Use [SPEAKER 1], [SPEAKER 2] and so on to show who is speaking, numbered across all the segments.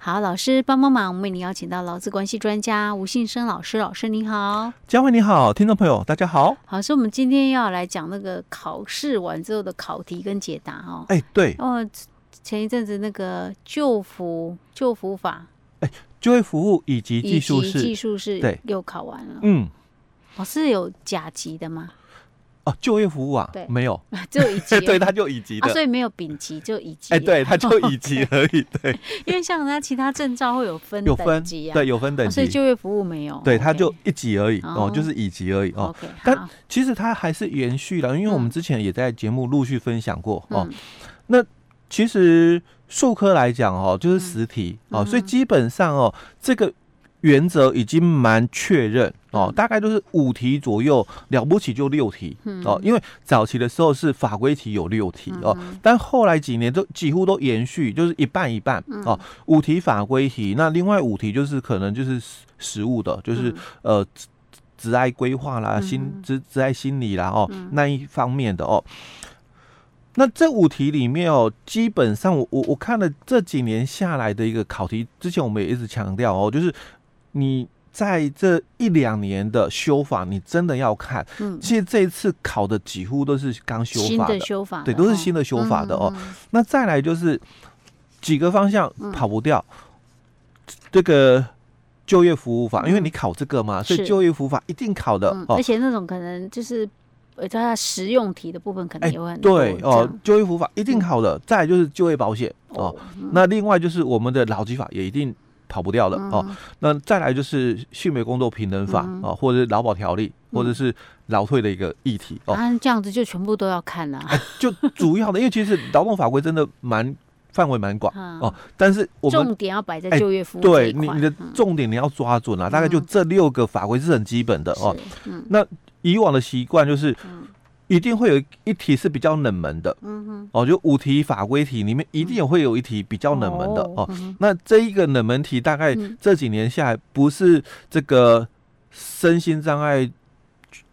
[SPEAKER 1] 好，老师帮帮忙，我们为您邀请到劳资关系专家吴信生老师，老师您好，
[SPEAKER 2] 佳慧你好，听众朋友大家好。
[SPEAKER 1] 好，所以我们今天要来讲那个考试完之后的考题跟解答哦。
[SPEAKER 2] 哎，对。
[SPEAKER 1] 哦，前一阵子那个救服救服法，
[SPEAKER 2] 哎，就业服务以及技术是
[SPEAKER 1] 技术是对。又考完了，
[SPEAKER 2] 嗯，
[SPEAKER 1] 哦，是有甲级的吗？
[SPEAKER 2] 哦，就业服务啊，
[SPEAKER 1] 对，
[SPEAKER 2] 没有，
[SPEAKER 1] 只有乙级，
[SPEAKER 2] 对，他就乙级的，
[SPEAKER 1] 啊、所以没有丙级，就乙级，
[SPEAKER 2] 哎，对，他就乙级而已，对，
[SPEAKER 1] 因为像人家其他证照会有分
[SPEAKER 2] 有分
[SPEAKER 1] 级啊，
[SPEAKER 2] 对，有分等级，
[SPEAKER 1] 哦、所以就业服务没有，
[SPEAKER 2] 对，他就一级而已，哦，哦，就是乙级而已，哦
[SPEAKER 1] ，okay,
[SPEAKER 2] 但其实他还是延续了，因为我们之前也在节目陆续分享过，嗯、哦，那其实数科来讲，哦，就是实题，嗯、哦，所以基本上哦，这个。原则已经蛮确认哦，大概都是五题左右，了不起就六题哦。因为早期的时候是法规题有六题哦，但后来几年都几乎都延续，就是一半一半哦。五题法规题，那另外五题就是可能就是实务的，就是呃职爱规划啦、心职职爱心理啦哦那一方面的哦。那这五题里面哦，基本上我我我看了这几年下来的一个考题，之前我们也一直强调哦，就是。你在这一两年的修法，你真的要看。嗯，其实这一次考的几乎都是刚修法的，
[SPEAKER 1] 新的修法的，
[SPEAKER 2] 对，都是新的修法的哦。嗯、那再来就是几个方向跑不掉，嗯、这个就业服务法，嗯、因为你考这个嘛，所以就业服务法一定考的。
[SPEAKER 1] 嗯哦、而且那种可能就是呃，它实用题的部分可能也会很
[SPEAKER 2] 多。对哦，就业服务法一定考的。嗯、再来就是就业保险哦，嗯、那另外就是我们的劳基法也一定。跑不掉的哦，那再来就是性别工作平等法啊，或者是劳保条例，或者是劳退的一个议题哦。
[SPEAKER 1] 啊，这样子就全部都要看了。
[SPEAKER 2] 就主要的，因为其实劳动法规真的蛮范围蛮广哦，但是我们
[SPEAKER 1] 重点要摆在就业服务。
[SPEAKER 2] 对，你你的重点你要抓准啊，大概就这六个法规是很基本的哦。那以往的习惯就是。一定会有一题是比较冷门的，嗯哼，哦，就五题法规题里面一定会有一题比较冷门的。哦。那这一个冷门题大概这几年下来，不是这个身心障碍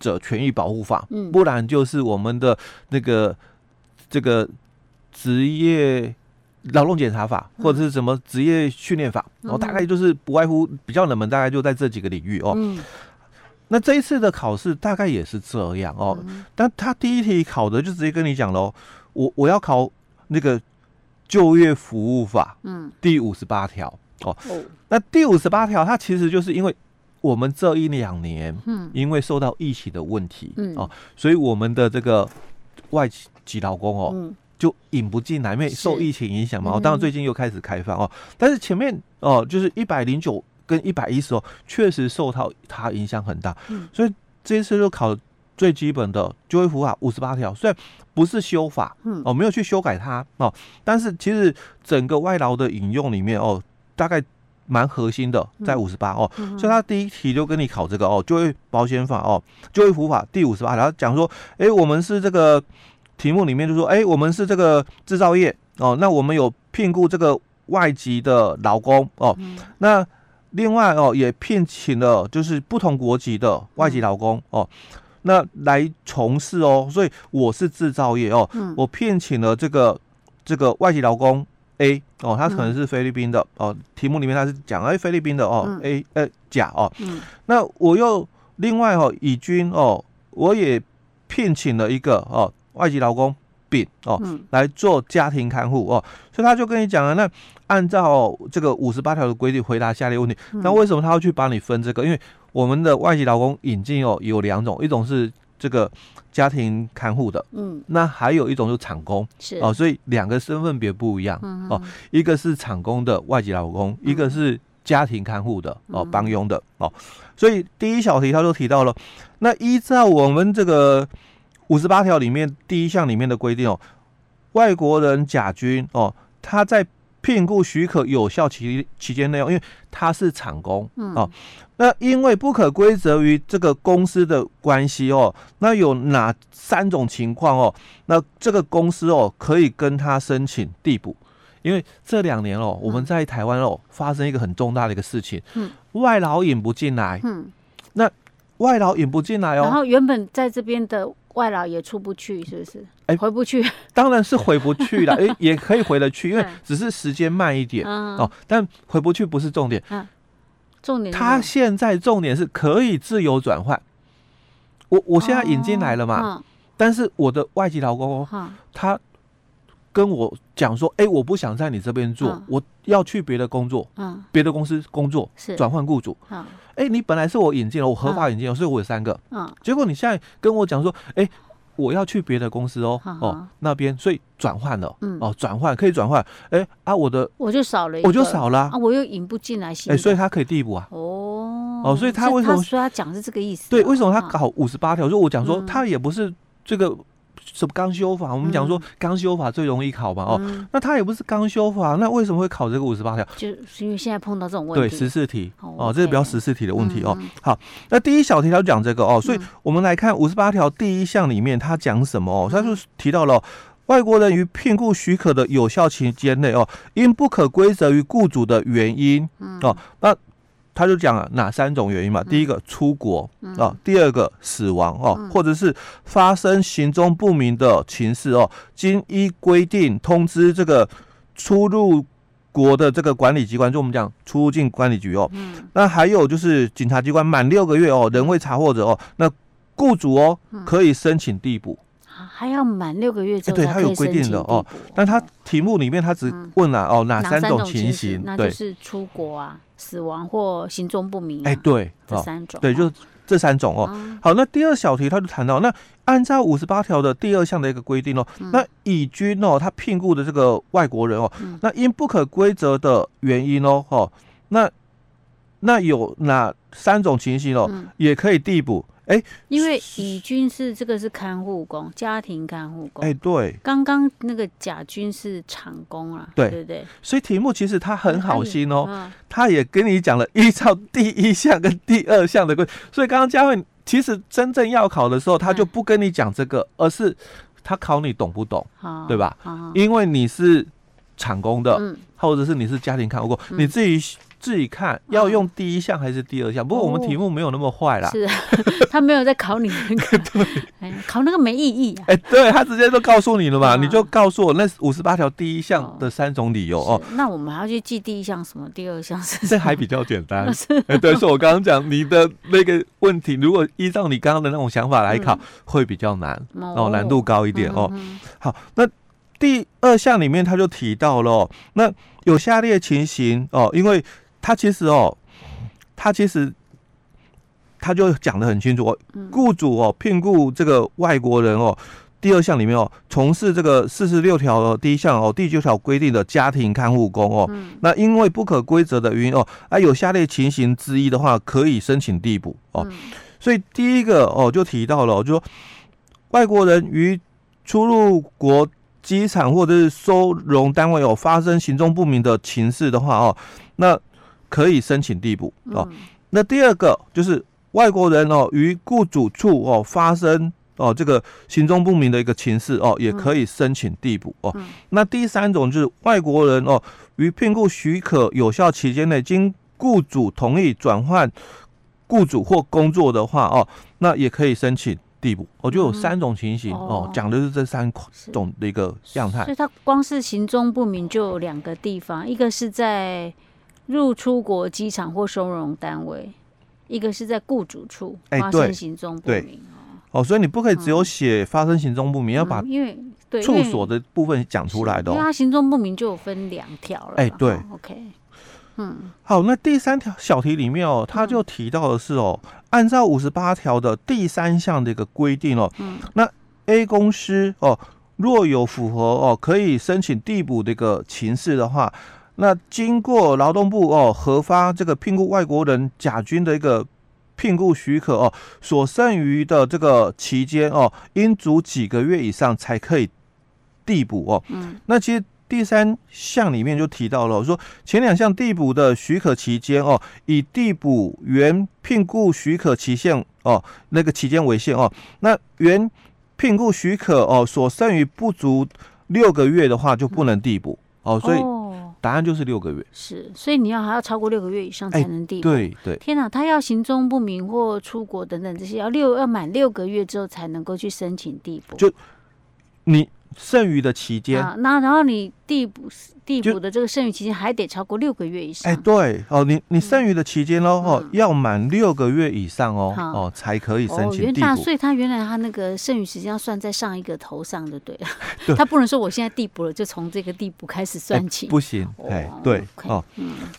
[SPEAKER 2] 者权益保护法，嗯，不然就是我们的那个这个职业劳动检查法，或者是什么职业训练法，然后大概就是不外乎比较冷门，大概就在这几个领域哦。那这一次的考试大概也是这样哦，嗯、但他第一题考的就直接跟你讲喽，我我要考那个就业服务法，嗯，第五十八条哦。哦，那第五十八条它其实就是因为我们这一两年，嗯，因为受到疫情的问题，嗯。哦，所以我们的这个外籍劳工哦，嗯、就引不进来，因为受疫情影响嘛。哦，当然最近又开始开放哦，但是前面哦，就是一百零九。跟一百一十哦，确实受到它影响很大，嗯，所以这一次就考最基本的就业服务法五十八条，虽然不是修法，嗯，哦，没有去修改它哦，但是其实整个外劳的引用里面哦，大概蛮核心的，在五十八哦，所以他第一题就跟你考这个哦，就业保险法哦，就业服务法第五十八条讲说，哎，我们是这个题目里面就说，哎，我们是这个制造业哦，那我们有聘雇这个外籍的劳工哦，那。另外哦，也聘请了就是不同国籍的外籍劳工哦，那来从事哦，所以我是制造业哦，我聘请了这个这个外籍劳工 A 哦，他可能是菲律宾的哦，题目里面他是讲哎菲律宾的哦 A 呃甲哦，那我又另外哦乙军哦，我也聘请了一个哦外籍劳工。病哦，来做家庭看护哦，所以他就跟你讲了，那按照这个五十八条的规定回答下列问题。那为什么他要去帮你分这个？因为我们的外籍劳工引进哦有两种，一种是这个家庭看护的，嗯，那还有一种就是厂工，是哦，所以两个身份别不一样哦，一个是厂工的外籍劳工，一个是家庭看护的哦，帮佣的哦，所以第一小题他就提到了，那依照我们这个。五十八条里面第一项里面的规定哦，外国人甲军哦，他在聘雇许可有效期期间内，因为他是厂工哦，那因为不可归责于这个公司的关系哦，那有哪三种情况哦？那这个公司哦可以跟他申请递补，因为这两年哦，我们在台湾哦发生一个很重大的一个事情，外劳引不进来，嗯。那外劳引不进来哦，
[SPEAKER 1] 然后原本在这边的。外劳也出不去，是不是？哎，回不去，
[SPEAKER 2] 当然是回不去了。哎，也可以回得去，因为只是时间慢一点哦。但回不去不是重点，
[SPEAKER 1] 重点
[SPEAKER 2] 他现在重点是可以自由转换。我我现在引进来了嘛，但是我的外籍劳工他跟我讲说，哎，我不想在你这边做，我要去别的工作，嗯。别的公司工作，是。转换雇主。哎，你本来是我引进了，我合法引进了，所以我有三个。嗯，结果你现在跟我讲说，哎，我要去别的公司哦，哦那边，所以转换了，嗯，哦转换可以转换，哎啊我的
[SPEAKER 1] 我就少了，
[SPEAKER 2] 我就少了，
[SPEAKER 1] 啊。我又引不进来新，
[SPEAKER 2] 哎，所以他可以递补啊。
[SPEAKER 1] 哦。
[SPEAKER 2] 哦，所以他为什么
[SPEAKER 1] 说他讲是这个意思？
[SPEAKER 2] 对，为什么他搞五十八条？所以我讲说他也不是这个。什么刚修法？我们讲说刚修法最容易考嘛，哦，那他也不是刚修法，那为什么会考这个五十八条？
[SPEAKER 1] 就是因为现在碰到这种问题。
[SPEAKER 2] 对，十四题哦，这是比较十四题的问题哦。好，那第一小题他就讲这个哦，所以我们来看五十八条第一项里面他讲什么哦？他就提到了外国人于聘雇许可的有效期间内哦，因不可归责于雇主的原因哦，那。他就讲了哪三种原因嘛？第一个出国啊，第二个死亡哦，或者是发生行踪不明的情事哦，经依规定通知这个出入国的这个管理机关，就我们讲出入境管理局哦。那还有就是警察机关满六个月哦，仍未查获者哦，那雇主哦可以申请递补。
[SPEAKER 1] 还要满六个月之后，
[SPEAKER 2] 对他有规定的哦。但他题目里面他只问了哦哪三种情形？
[SPEAKER 1] 那就是出国啊。死亡或行踪不明，
[SPEAKER 2] 哎，对，
[SPEAKER 1] 这三种，
[SPEAKER 2] 对，就这三种哦。好，那第二小题他就谈到，那按照五十八条的第二项的一个规定哦，那乙军哦，他聘雇的这个外国人哦，那因不可归责的原因哦，哦，那那有哪三种情形哦，也可以递补。哎，
[SPEAKER 1] 因为乙军是这个是看护工，家庭看护工。
[SPEAKER 2] 哎，对，
[SPEAKER 1] 刚刚那个甲军是厂工啊，
[SPEAKER 2] 对
[SPEAKER 1] 对对。
[SPEAKER 2] 所以题目其实他很好心哦，他也跟你讲了依照第一项跟第二项的规。所以刚刚佳慧其实真正要考的时候，他就不跟你讲这个，而是他考你懂不懂，对吧？因为你是厂工的，或者是你是家庭看护工，你自己。自己看要用第一项还是第二项？不过我们题目没有那么坏啦。
[SPEAKER 1] 是，他没有在考你那个，对，考那个没意义。
[SPEAKER 2] 哎，对他直接都告诉你了嘛，你就告诉我那五十八条第一项的三种理由哦。
[SPEAKER 1] 那我们还要去记第一项什么，第二项是？
[SPEAKER 2] 这还比较简单。哎，对，是我刚刚讲你的那个问题，如果依照你刚刚的那种想法来考，会比较难哦，难度高一点哦。好，那第二项里面他就提到了，那有下列情形哦，因为。他其实哦，他其实他就讲的很清楚哦，雇主哦聘雇这个外国人哦，第二项里面哦，从事这个四十六条的第一项哦，第九条规定的家庭看护工哦，那因为不可规则的原因哦，啊有下列情形之一的话，可以申请递补哦。所以第一个哦就提到了，就说外国人于出入国机场或者是收容单位有发生行踪不明的情事的话哦，那可以申请递补哦。那第二个就是外国人哦，于雇主处哦发生哦这个行踪不明的一个情事哦，也可以申请递补哦。那第三种就是外国人哦，于聘雇许可有效期间内，经雇主同意转换雇主或工作的话哦，那也可以申请地补。我就有三种情形哦，讲的是这三种的一个样态。
[SPEAKER 1] 所以它光是行踪不明就有两个地方，一个是在。入出国机场或收容单位，一个是在雇主处发生行踪不明
[SPEAKER 2] 哦，所以你不可以只有写发生行踪不明，要把因为处所的部分讲出来的，
[SPEAKER 1] 因为它行踪不明就有分两条了。哎，
[SPEAKER 2] 对
[SPEAKER 1] ，OK，嗯，好，
[SPEAKER 2] 那第三条小题里面哦，他就提到的是哦，按照五十八条的第三项的一个规定哦，嗯，那 A 公司哦，若有符合哦可以申请递补的一个情事的话。那经过劳动部哦核发这个聘雇外国人甲军的一个聘雇许可哦，所剩余的这个期间哦，应足几个月以上才可以递补哦。嗯，那其实第三项里面就提到了，说前两项递补的许可期间哦，以递补原聘雇许可期限哦那个期间为限哦。那原聘雇许可哦所剩余不足六个月的话，就不能递补哦。所以。答案就是六个月。
[SPEAKER 1] 是，所以你要还要超过六个月以上才能递补。
[SPEAKER 2] 对对。
[SPEAKER 1] 天哪，他要行踪不明或出国等等这些，要六要满六个月之后才能够去申请递补。
[SPEAKER 2] 就你。剩余的期间，
[SPEAKER 1] 那然后你递补递补的这个剩余期间还得超过六个月以上。
[SPEAKER 2] 哎，对哦，你你剩余的期间喽，哦，要满六个月以上哦，哦才可以申请递补。
[SPEAKER 1] 所以他原来他那个剩余时间要算在上一个头上的，对了，他不能说我现在递补了就从这个递补开始算起，
[SPEAKER 2] 不行。哎，对哦，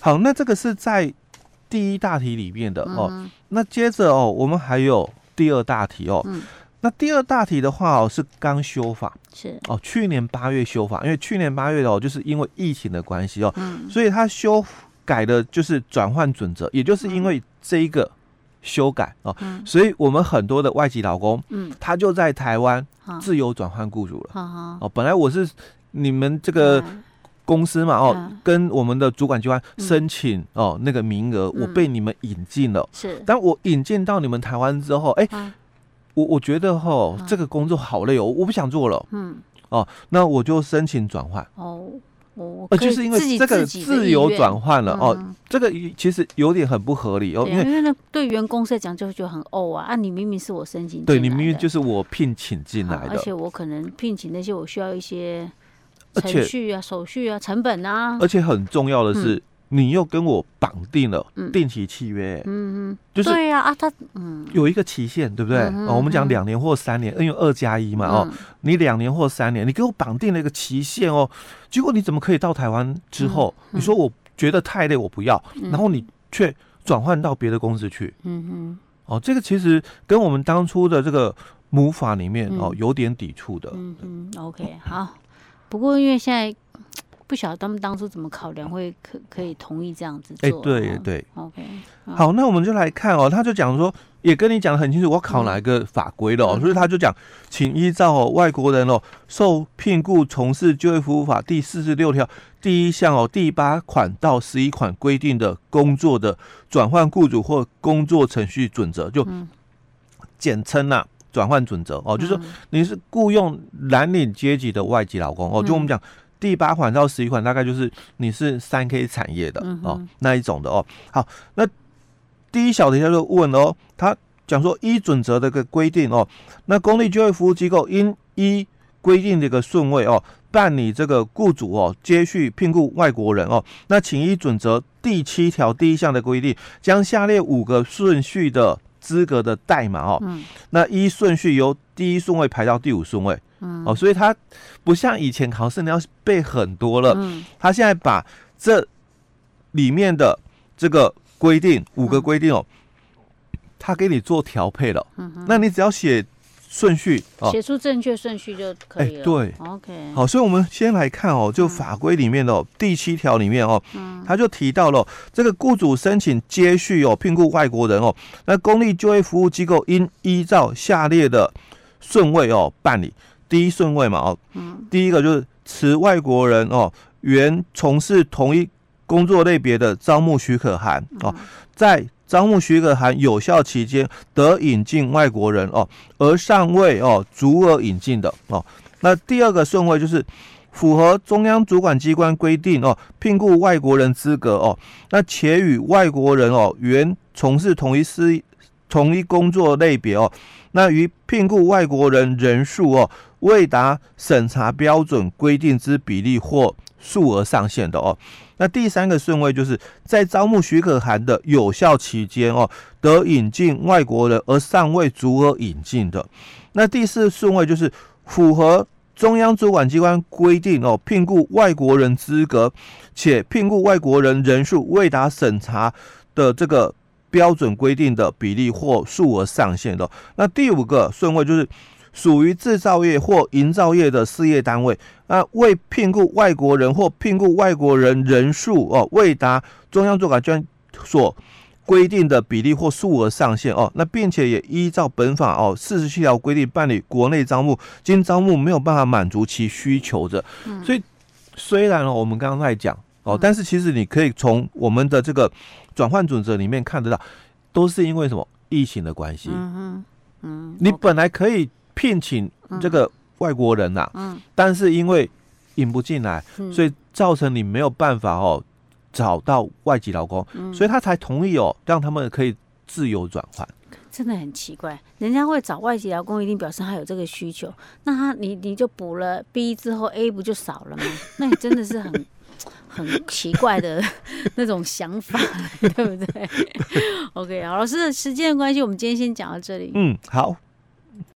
[SPEAKER 2] 好，那这个是在第一大题里面的哦，那接着哦，我们还有第二大题哦。那第二大题的话哦，是刚修法，
[SPEAKER 1] 是。
[SPEAKER 2] 哦，去年八月修法，因为去年八月哦，就是因为疫情的关系哦，嗯，所以他修改的就是转换准则，也就是因为这一个修改哦，嗯，所以我们很多的外籍劳工，嗯，他就在台湾自由转换雇主了，嗯，哦，本来我是你们这个公司嘛，哦，跟我们的主管机关申请哦那个名额，我被你们引进了，是，但我引进到你们台湾之后，哎。我我觉得哈，这个工作好累哦，我不想做了。嗯，哦，那我就申请转换。哦，哦，就是因为这个自由转换了哦，这个其实有点很不合理哦，因为
[SPEAKER 1] 因为那对员工来讲就会觉得很哦啊啊！你明明是我申请，
[SPEAKER 2] 对你明明就是我聘请进来的，
[SPEAKER 1] 而且我可能聘请那些我需要一些程序啊、手续啊、成本啊，
[SPEAKER 2] 而且很重要的是。你又跟我绑定了定期契约，
[SPEAKER 1] 嗯嗯，就是对呀啊，他嗯。
[SPEAKER 2] 有一个期限，对不对？哦，我们讲两年或三年，因为二加一嘛，哦，你两年或三年，你给我绑定了一个期限哦，结果你怎么可以到台湾之后，你说我觉得太累，我不要，然后你却转换到别的公司去，嗯嗯，哦，这个其实跟我们当初的这个母法里面哦有点抵触的，
[SPEAKER 1] 嗯嗯，OK，好，不过因为现在。不晓得他们当初怎么考量，会可可以同意这样子做？
[SPEAKER 2] 哎，对对
[SPEAKER 1] ，OK。
[SPEAKER 2] 好，那我们就来看哦，他就讲说，也跟你讲的很清楚，我考哪一个法规了哦，所以他就讲，请依照哦外国人哦受聘雇从事就业服务法第四十六条第一项哦第八款到十一款规定的工作的转换雇主或工作程序准则，就简称呐转换准则哦，就是说你是雇佣蓝领阶级的外籍劳工哦，就我们讲。第八款到十一款，大概就是你是三 K 产业的、嗯、哦，那一种的哦。好，那第一小题他就问哦，他讲说一准则的个规定哦，那公立就业服务机构应依规定的一个顺位哦，办理这个雇主哦接续聘雇外国人哦，那请依准则第七条第一项的规定，将下列五个顺序的资格的代码哦，嗯、那一顺序由第一顺位排到第五顺位。嗯，哦，所以他不像以前考试你要背很多了，嗯，他现在把这里面的这个规定五个规定哦，他给你做调配了，那你只要写顺序，
[SPEAKER 1] 写出正确顺序就可以了。
[SPEAKER 2] 对，OK，好，所以我们先来看哦，就法规里面的第七条里面哦，嗯，他就提到了这个雇主申请接续哦聘雇外国人哦，那公立就业服务机构应依照下列的顺位哦办理。第一顺位嘛，哦，嗯，第一个就是持外国人哦，原从事同一工作类别的招募许可函哦，在招募许可函有效期间得引进外国人哦，而尚未哦足额引进的哦。那第二个顺位就是符合中央主管机关规定哦，聘雇外国人资格哦，那且与外国人哦原从事同一事同一工作类别哦，那于聘雇外国人人数哦。未达审查标准规定之比例或数额上限的哦，那第三个顺位就是在招募许可函的有效期间哦，得引进外国人而尚未足额引进的。那第四顺位就是符合中央主管机关规定哦，聘雇外国人资格且聘雇外国人人数未达审查的这个标准规定的比例或数额上限的。那第五个顺位就是。属于制造业或营造业的事业单位，那未聘雇外国人或聘雇外国人人数哦，未达中央主管机关所规定的比例或数额上限哦，那并且也依照本法哦四十七条规定办理国内招募，经招募没有办法满足其需求的，嗯、所以虽然哦我们刚刚在讲哦，但是其实你可以从我们的这个转换准则里面看得到，都是因为什么？疫情的关系，嗯嗯，嗯你本来可以。聘请这个外国人呐、啊，嗯，但是因为引不进来，嗯、所以造成你没有办法哦找到外籍劳工，嗯、所以他才同意哦让他们可以自由转换。
[SPEAKER 1] 真的很奇怪，人家会找外籍劳工，一定表示他有这个需求。那他你你就补了 B 之后，A 不就少了吗？那你真的是很很奇怪的那种想法，对不对？OK，好，老师的时间的关系，我们今天先讲到这里。
[SPEAKER 2] 嗯，好。